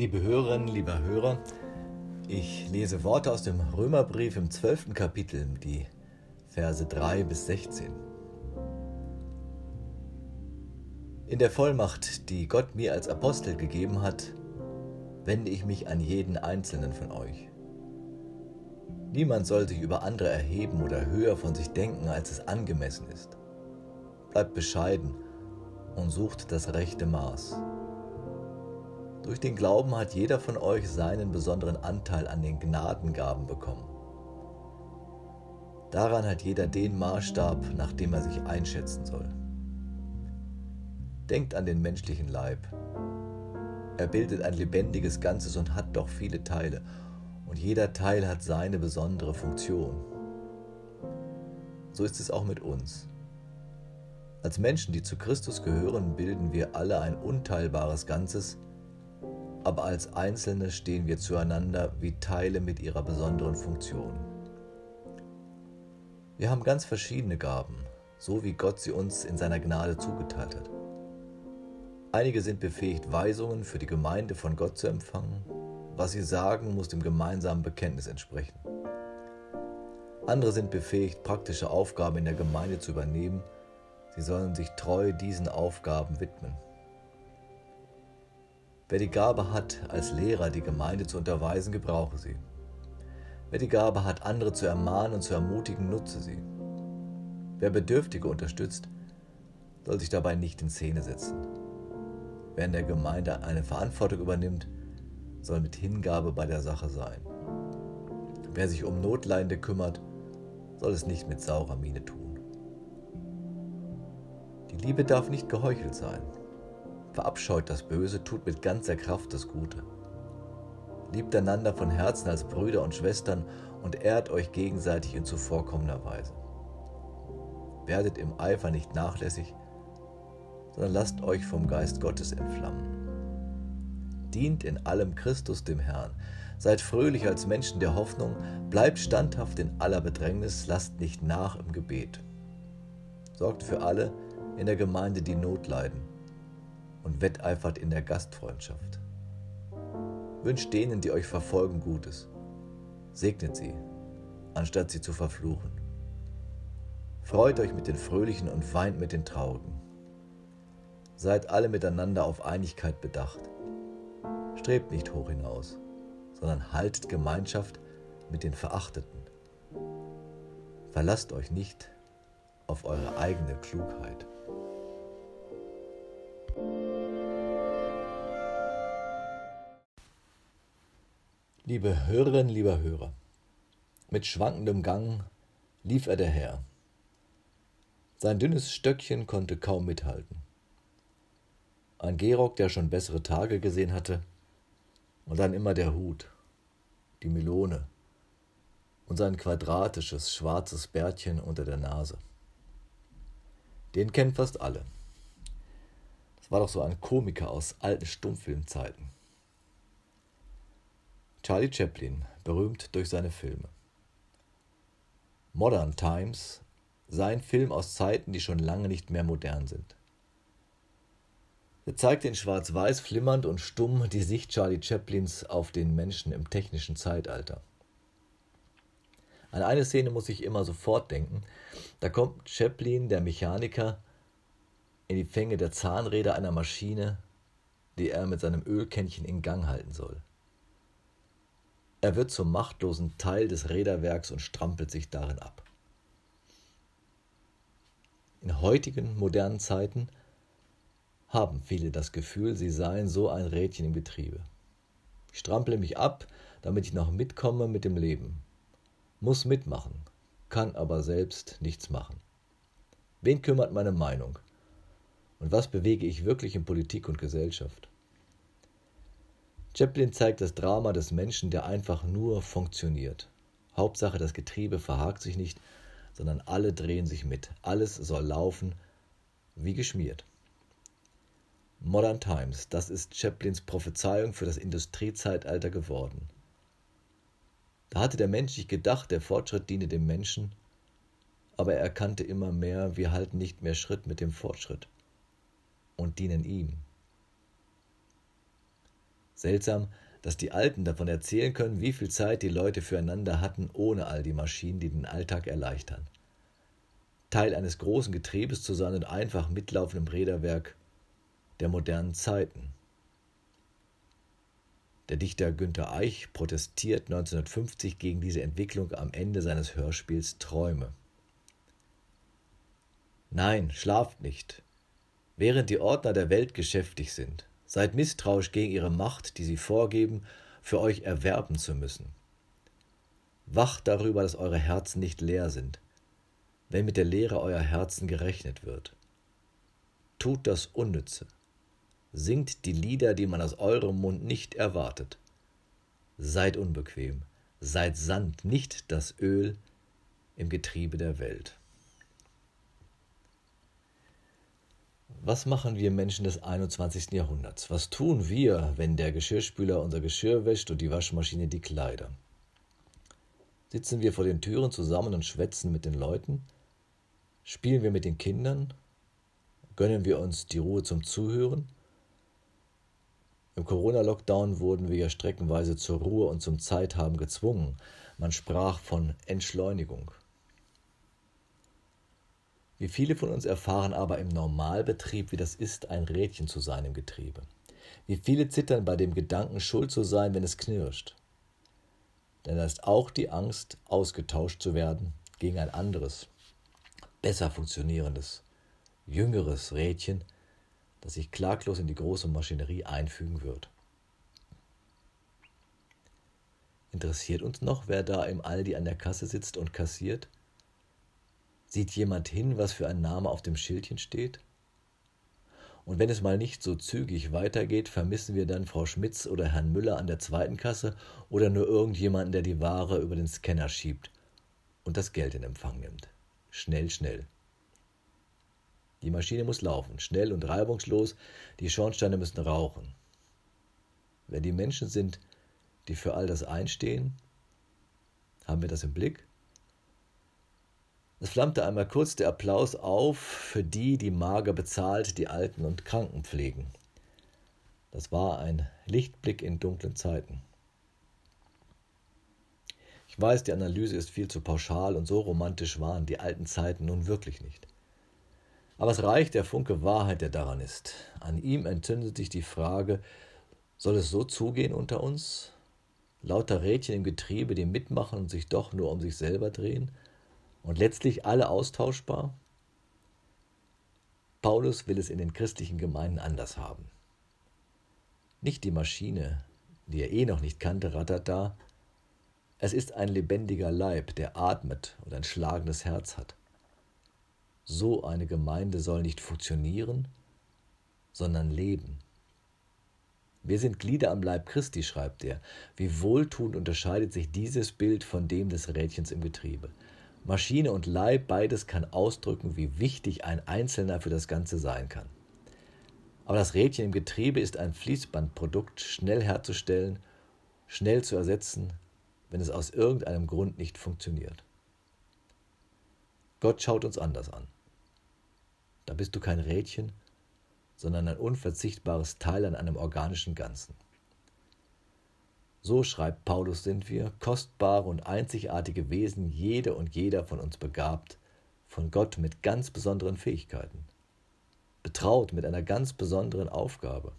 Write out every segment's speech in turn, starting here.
Liebe Hörerinnen, lieber Hörer, ich lese Worte aus dem Römerbrief im 12. Kapitel, die Verse 3 bis 16. In der Vollmacht, die Gott mir als Apostel gegeben hat, wende ich mich an jeden einzelnen von euch. Niemand soll sich über andere erheben oder höher von sich denken, als es angemessen ist. Bleibt bescheiden und sucht das rechte Maß. Durch den Glauben hat jeder von euch seinen besonderen Anteil an den Gnadengaben bekommen. Daran hat jeder den Maßstab, nach dem er sich einschätzen soll. Denkt an den menschlichen Leib. Er bildet ein lebendiges Ganzes und hat doch viele Teile. Und jeder Teil hat seine besondere Funktion. So ist es auch mit uns. Als Menschen, die zu Christus gehören, bilden wir alle ein unteilbares Ganzes, aber als Einzelne stehen wir zueinander wie Teile mit ihrer besonderen Funktion. Wir haben ganz verschiedene Gaben, so wie Gott sie uns in seiner Gnade zugeteilt hat. Einige sind befähigt, Weisungen für die Gemeinde von Gott zu empfangen. Was sie sagen, muss dem gemeinsamen Bekenntnis entsprechen. Andere sind befähigt, praktische Aufgaben in der Gemeinde zu übernehmen. Sie sollen sich treu diesen Aufgaben widmen. Wer die Gabe hat, als Lehrer die Gemeinde zu unterweisen, gebrauche sie. Wer die Gabe hat, andere zu ermahnen und zu ermutigen, nutze sie. Wer Bedürftige unterstützt, soll sich dabei nicht in Szene setzen. Wer in der Gemeinde eine Verantwortung übernimmt, soll mit Hingabe bei der Sache sein. Wer sich um Notleidende kümmert, soll es nicht mit saurer Miene tun. Die Liebe darf nicht geheuchelt sein. Verabscheut das Böse, tut mit ganzer Kraft das Gute. Liebt einander von Herzen als Brüder und Schwestern und ehrt euch gegenseitig in zuvorkommender Weise. Werdet im Eifer nicht nachlässig, sondern lasst euch vom Geist Gottes entflammen. Dient in allem Christus dem Herrn. Seid fröhlich als Menschen der Hoffnung, bleibt standhaft in aller Bedrängnis, lasst nicht nach im Gebet. Sorgt für alle in der Gemeinde, die Not leiden, und wetteifert in der Gastfreundschaft. Wünscht denen, die euch verfolgen, Gutes. Segnet sie, anstatt sie zu verfluchen. Freut euch mit den Fröhlichen und weint mit den Traurigen. Seid alle miteinander auf Einigkeit bedacht. Strebt nicht hoch hinaus, sondern haltet Gemeinschaft mit den Verachteten. Verlasst euch nicht auf eure eigene Klugheit. Liebe Hörerinnen, lieber Hörer, mit schwankendem Gang lief er daher. Sein dünnes Stöckchen konnte kaum mithalten. Ein Gehrock, der schon bessere Tage gesehen hatte, und dann immer der Hut, die Melone und sein quadratisches schwarzes Bärtchen unter der Nase. Den kennen fast alle. Das war doch so ein Komiker aus alten Stummfilmzeiten. Charlie Chaplin, berühmt durch seine Filme. Modern Times, sein Film aus Zeiten, die schon lange nicht mehr modern sind. Er zeigt in Schwarz-Weiß flimmernd und stumm die Sicht Charlie Chaplins auf den Menschen im technischen Zeitalter. An eine Szene muss ich immer sofort denken. Da kommt Chaplin, der Mechaniker, in die Fänge der Zahnräder einer Maschine, die er mit seinem Ölkännchen in Gang halten soll. Er wird zum machtlosen Teil des Räderwerks und strampelt sich darin ab. In heutigen modernen Zeiten haben viele das Gefühl, sie seien so ein Rädchen im Betriebe. Ich strample mich ab, damit ich noch mitkomme mit dem Leben. Muss mitmachen, kann aber selbst nichts machen. Wen kümmert meine Meinung? Und was bewege ich wirklich in Politik und Gesellschaft? Chaplin zeigt das Drama des Menschen, der einfach nur funktioniert. Hauptsache, das Getriebe verhakt sich nicht, sondern alle drehen sich mit. Alles soll laufen wie geschmiert. Modern Times, das ist Chaplins Prophezeiung für das Industriezeitalter geworden. Da hatte der Mensch sich gedacht, der Fortschritt diene dem Menschen, aber er erkannte immer mehr, wir halten nicht mehr Schritt mit dem Fortschritt und dienen ihm. Seltsam, dass die Alten davon erzählen können, wie viel Zeit die Leute füreinander hatten, ohne all die Maschinen, die den Alltag erleichtern. Teil eines großen Getriebes zu sein und einfach mitlaufendem Räderwerk der modernen Zeiten. Der Dichter Günter Eich protestiert 1950 gegen diese Entwicklung am Ende seines Hörspiels Träume. Nein, schlaft nicht. Während die Ordner der Welt geschäftig sind, seid misstrauisch gegen ihre Macht, die sie vorgeben, für euch erwerben zu müssen. Wacht darüber, dass eure Herzen nicht leer sind, wenn mit der Leere euer Herzen gerechnet wird. Tut das Unnütze. Singt die Lieder, die man aus eurem Mund nicht erwartet. Seid unbequem, seid Sand, nicht das Öl im Getriebe der Welt. Was machen wir Menschen des 21. Jahrhunderts? Was tun wir, wenn der Geschirrspüler unser Geschirr wäscht und die Waschmaschine die Kleider? Sitzen wir vor den Türen zusammen und schwätzen mit den Leuten? Spielen wir mit den Kindern? Gönnen wir uns die Ruhe zum Zuhören? Im Corona-Lockdown wurden wir ja streckenweise zur Ruhe und zum Zeithaben gezwungen. Man sprach von Entschleunigung. Wie viele von uns erfahren aber im Normalbetrieb, wie das ist, ein Rädchen zu sein im Getriebe. Wie viele zittern bei dem Gedanken, schuld zu sein, wenn es knirscht. Denn da ist auch die Angst, ausgetauscht zu werden gegen ein anderes, besser funktionierendes, jüngeres Rädchen, das sich klaglos in die große Maschinerie einfügen wird. Interessiert uns noch, wer da im Aldi an der Kasse sitzt und kassiert? Sieht jemand hin, was für ein Name auf dem Schildchen steht? Und wenn es mal nicht so zügig weitergeht, vermissen wir dann Frau Schmitz oder Herrn Müller an der zweiten Kasse oder nur irgendjemanden, der die Ware über den Scanner schiebt und das Geld in Empfang nimmt. Schnell, schnell. Die Maschine muss laufen, schnell und reibungslos, die Schornsteine müssen rauchen. Wer die Menschen sind, die für all das einstehen, haben wir das im Blick? Es flammte einmal kurz der Applaus auf für die, die mager bezahlt die Alten und Kranken pflegen. Das war ein Lichtblick in dunklen Zeiten. Ich weiß, die Analyse ist viel zu pauschal und so romantisch waren die alten Zeiten nun wirklich nicht. Aber es reicht der Funke Wahrheit, der daran ist. An ihm entzündet sich die Frage, soll es so zugehen unter uns? Lauter Rädchen im Getriebe, die mitmachen und sich doch nur um sich selber drehen? Und letztlich alle austauschbar? Paulus will es in den christlichen Gemeinden anders haben. Nicht die Maschine, die er eh noch nicht kannte, rattert da. Es ist ein lebendiger Leib, der atmet und ein schlagendes Herz hat. So eine Gemeinde soll nicht funktionieren, sondern leben. Wir sind Glieder am Leib Christi, schreibt er. Wie wohltuend unterscheidet sich dieses Bild von dem des Rädchens im Getriebe. Maschine und Leib, beides kann ausdrücken, wie wichtig ein Einzelner für das Ganze sein kann. Aber das Rädchen im Getriebe ist ein Fließbandprodukt, schnell herzustellen, schnell zu ersetzen, wenn es aus irgendeinem Grund nicht funktioniert. Gott schaut uns anders an. Da bist du kein Rädchen, sondern ein unverzichtbares Teil an einem organischen Ganzen. So schreibt Paulus, sind wir, kostbare und einzigartige Wesen, jede und jeder von uns begabt, von Gott mit ganz besonderen Fähigkeiten, betraut mit einer ganz besonderen Aufgabe.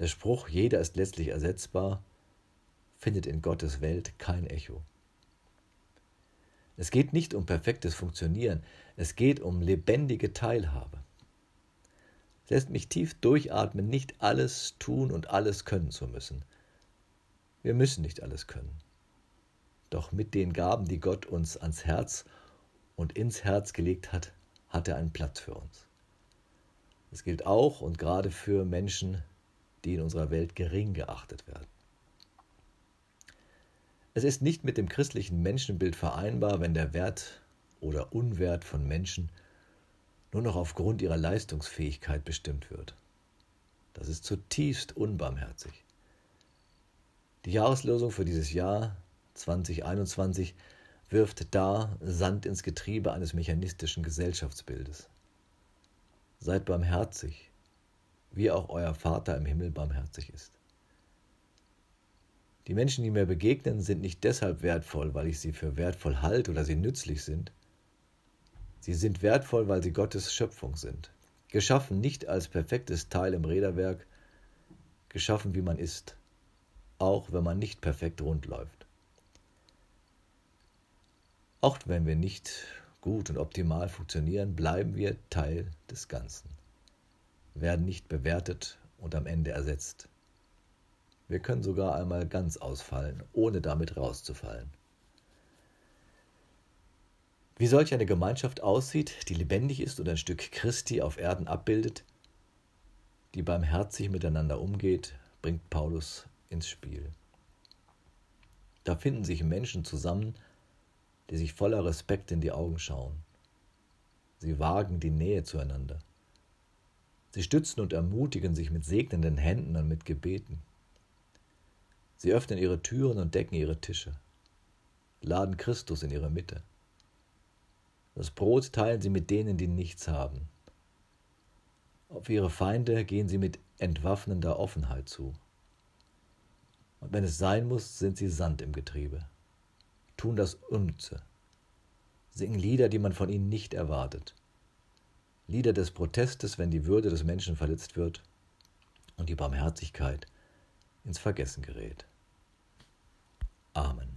Der Spruch, jeder ist letztlich ersetzbar, findet in Gottes Welt kein Echo. Es geht nicht um perfektes Funktionieren, es geht um lebendige Teilhabe. Es lässt mich tief durchatmen, nicht alles tun und alles können zu müssen. Wir müssen nicht alles können. Doch mit den Gaben, die Gott uns ans Herz und ins Herz gelegt hat, hat er einen Platz für uns. Das gilt auch und gerade für Menschen, die in unserer Welt gering geachtet werden. Es ist nicht mit dem christlichen Menschenbild vereinbar, wenn der Wert oder Unwert von Menschen nur noch aufgrund ihrer Leistungsfähigkeit bestimmt wird. Das ist zutiefst unbarmherzig. Die Jahreslosung für dieses Jahr 2021 wirft da Sand ins Getriebe eines mechanistischen Gesellschaftsbildes. Seid barmherzig, wie auch euer Vater im Himmel barmherzig ist. Die Menschen, die mir begegnen, sind nicht deshalb wertvoll, weil ich sie für wertvoll halte oder sie nützlich sind. Sie sind wertvoll, weil sie Gottes Schöpfung sind. Geschaffen nicht als perfektes Teil im Räderwerk, geschaffen wie man ist, auch wenn man nicht perfekt rund läuft. Auch wenn wir nicht gut und optimal funktionieren, bleiben wir Teil des Ganzen, werden nicht bewertet und am Ende ersetzt. Wir können sogar einmal ganz ausfallen, ohne damit rauszufallen. Wie solch eine Gemeinschaft aussieht, die lebendig ist und ein Stück Christi auf Erden abbildet, die barmherzig miteinander umgeht, bringt Paulus ins Spiel. Da finden sich Menschen zusammen, die sich voller Respekt in die Augen schauen. Sie wagen die Nähe zueinander. Sie stützen und ermutigen sich mit segnenden Händen und mit Gebeten. Sie öffnen ihre Türen und decken ihre Tische, laden Christus in ihre Mitte. Das Brot teilen sie mit denen, die nichts haben. Auf ihre Feinde gehen sie mit entwaffnender Offenheit zu. Und wenn es sein muss, sind sie Sand im Getriebe, tun das Unnütze, singen Lieder, die man von ihnen nicht erwartet. Lieder des Protestes, wenn die Würde des Menschen verletzt wird und die Barmherzigkeit ins Vergessen gerät. Amen.